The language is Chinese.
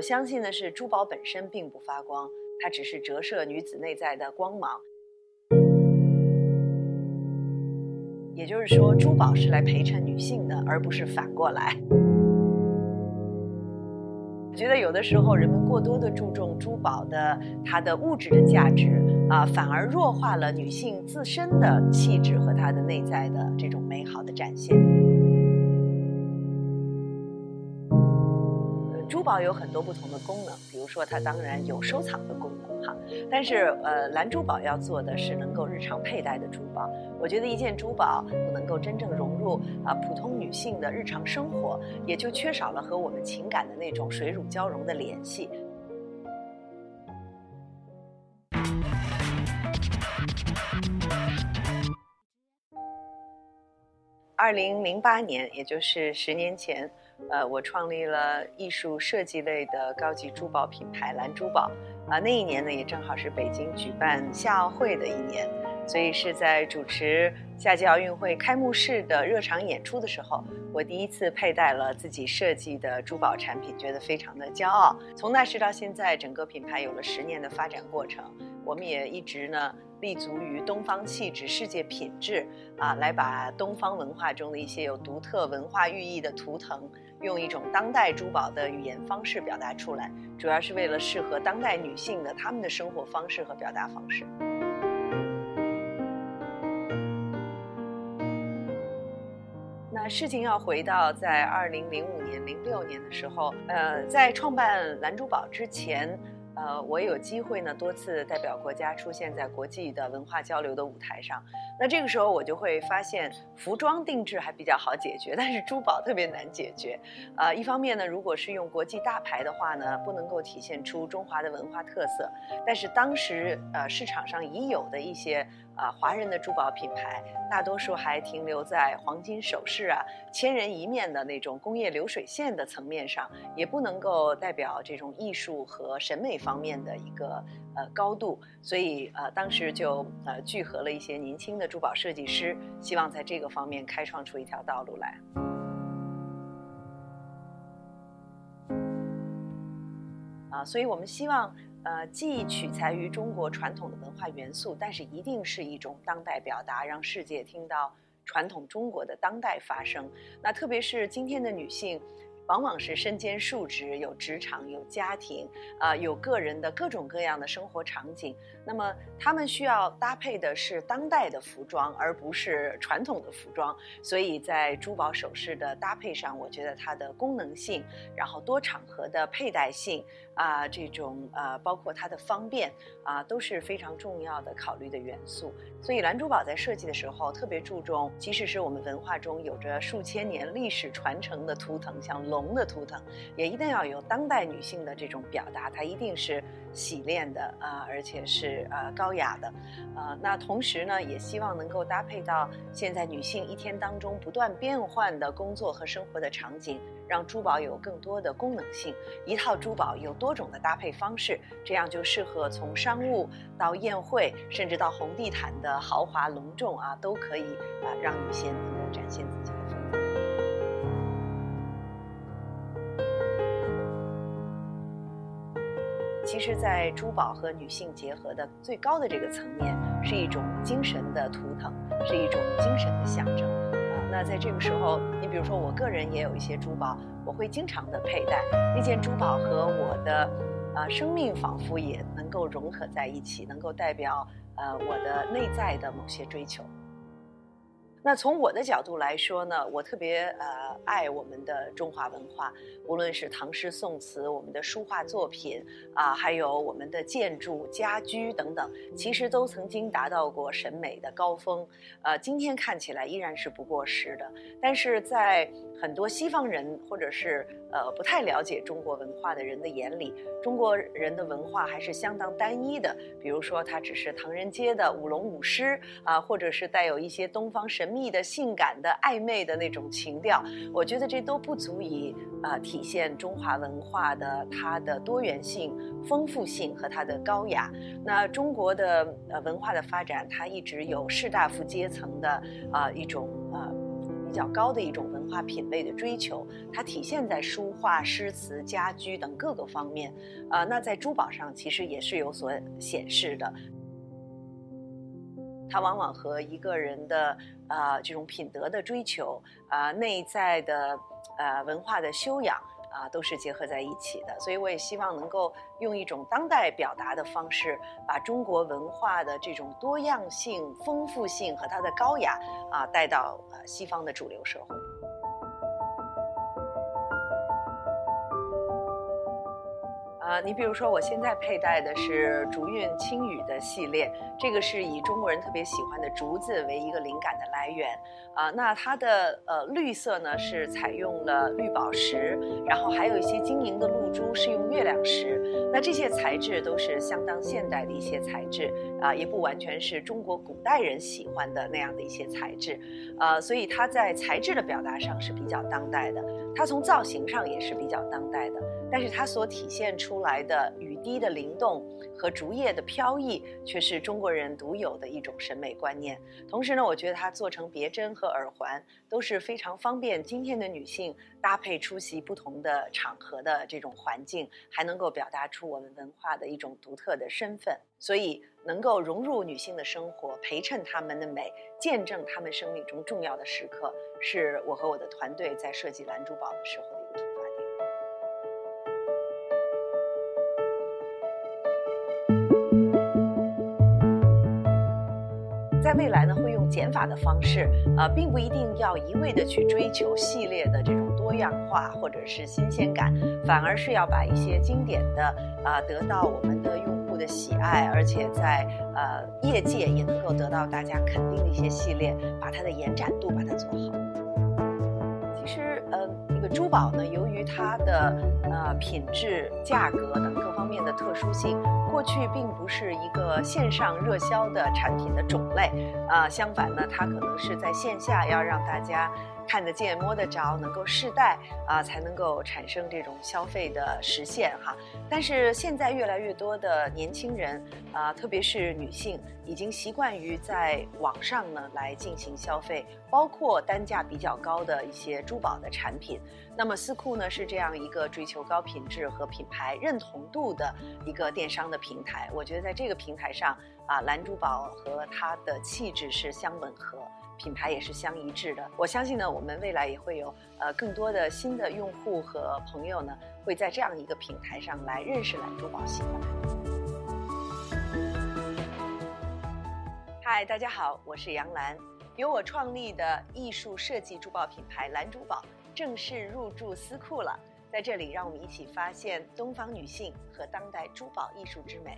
我相信的是，珠宝本身并不发光，它只是折射女子内在的光芒。也就是说，珠宝是来陪衬女性的，而不是反过来。我觉得有的时候人们过多的注重珠宝的它的物质的价值啊，反而弱化了女性自身的气质和她的内在的这种美好的展现。珠宝有很多不同的功能，比如说它当然有收藏的功能哈，但是呃蓝珠宝要做的是能够日常佩戴的珠宝。我觉得一件珠宝不能够真正融入啊普通女性的日常生活，也就缺少了和我们情感的那种水乳交融的联系。二零零八年，也就是十年前。呃，我创立了艺术设计类的高级珠宝品牌蓝珠宝，啊，那一年呢也正好是北京举办夏奥会的一年，所以是在主持夏季奥运会开幕式的热场演出的时候，我第一次佩戴了自己设计的珠宝产品，觉得非常的骄傲。从那时到现在，整个品牌有了十年的发展过程，我们也一直呢。立足于东方气质、世界品质啊，来把东方文化中的一些有独特文化寓意的图腾，用一种当代珠宝的语言方式表达出来，主要是为了适合当代女性的她们的生活方式和表达方式。那事情要回到在二零零五年、零六年的时候，呃，在创办蓝珠宝之前。呃，我有机会呢，多次代表国家出现在国际的文化交流的舞台上。那这个时候，我就会发现，服装定制还比较好解决，但是珠宝特别难解决。呃，一方面呢，如果是用国际大牌的话呢，不能够体现出中华的文化特色。但是当时，呃，市场上已有的一些。啊，华人的珠宝品牌大多数还停留在黄金首饰啊、千人一面的那种工业流水线的层面上，也不能够代表这种艺术和审美方面的一个呃高度。所以呃，当时就呃聚合了一些年轻的珠宝设计师，希望在这个方面开创出一条道路来。啊，所以我们希望。呃，既取材于中国传统的文化元素，但是一定是一种当代表达，让世界听到传统中国的当代发声。那特别是今天的女性。往往是身兼数职，有职场，有家庭，啊，有个人的各种各样的生活场景。那么，他们需要搭配的是当代的服装，而不是传统的服装。所以在珠宝首饰的搭配上，我觉得它的功能性，然后多场合的佩戴性，啊，这种呃，包括它的方便，啊，都是非常重要的考虑的元素。所以蓝珠宝在设计的时候特别注重，即使是我们文化中有着数千年历史传承的图腾，像龙。龙的图腾也一定要有当代女性的这种表达，它一定是洗练的啊，而且是呃高雅的，呃，那同时呢，也希望能够搭配到现在女性一天当中不断变换的工作和生活的场景，让珠宝有更多的功能性。一套珠宝有多种的搭配方式，这样就适合从商务到宴会，甚至到红地毯的豪华隆重啊，都可以啊，让女性能够展现自其实，在珠宝和女性结合的最高的这个层面，是一种精神的图腾，是一种精神的象征。啊，那在这个时候，你比如说，我个人也有一些珠宝，我会经常的佩戴。那件珠宝和我的，呃，生命仿佛也能够融合在一起，能够代表呃我的内在的某些追求。那从我的角度来说呢，我特别呃爱我们的中华文化，无论是唐诗宋词、我们的书画作品啊，还有我们的建筑、家居等等，其实都曾经达到过审美的高峰，呃，今天看起来依然是不过时的。但是在很多西方人或者是呃不太了解中国文化的人的眼里，中国人的文化还是相当单一的。比如说，它只是唐人街的舞龙舞狮啊，或者是带有一些东方神。密的、性感的、暧昧的那种情调，我觉得这都不足以啊体现中华文化的它的多元性、丰富性和它的高雅。那中国的呃文化的发展，它一直有士大夫阶层的啊一种啊比较高的一种文化品味的追求，它体现在书画、诗词、家居等各个方面。呃，那在珠宝上其实也是有所显示的。它往往和一个人的啊这种品德的追求啊，内在的呃文化的修养。啊，都是结合在一起的，所以我也希望能够用一种当代表达的方式，把中国文化的这种多样性、丰富性和它的高雅啊带到呃西方的主流社会。啊，你比如说，我现在佩戴的是竹韵轻语的系列，这个是以中国人特别喜欢的竹子为一个灵感的来源。啊，那它的呃绿色呢是采用了绿宝石，然后还有一些晶莹的露珠是用月亮石。那这些材质都是相当现代的一些材质啊，也不完全是中国古代人喜欢的那样的一些材质。呃，所以它在材质的表达上是比较当代的，它从造型上也是比较当代的。但是它所体现出来的滴的灵动和竹叶的飘逸，却是中国人独有的一种审美观念。同时呢，我觉得它做成别针和耳环都是非常方便今天的女性搭配出席不同的场合的这种环境，还能够表达出我们文化的一种独特的身份。所以，能够融入女性的生活，陪衬她们的美，见证她们生命中重要的时刻，是我和我的团队在设计蓝珠宝的时候。未来呢，会用减法的方式，呃，并不一定要一味的去追求系列的这种多样化或者是新鲜感，反而是要把一些经典的，啊，得到我们的用户的喜爱，而且在呃业界也能够得到大家肯定的一些系列，把它的延展度把它做好。珠宝呢，由于它的呃品质、价格等各方面的特殊性。过去并不是一个线上热销的产品的种类，呃，相反呢，它可能是在线下要让大家。看得见、摸得着，能够试戴啊，才能够产生这种消费的实现哈。但是现在越来越多的年轻人啊，特别是女性，已经习惯于在网上呢来进行消费，包括单价比较高的一些珠宝的产品。那么思库呢是这样一个追求高品质和品牌认同度的一个电商的平台。我觉得在这个平台上啊，蓝珠宝和它的气质是相吻合。品牌也是相一致的。我相信呢，我们未来也会有呃更多的新的用户和朋友呢，会在这样一个平台上来认识蓝珠宝，喜欢嗨，大家好，我是杨澜，由我创立的艺术设计珠宝品牌蓝珠宝正式入驻思库了。在这里，让我们一起发现东方女性和当代珠宝艺术之美。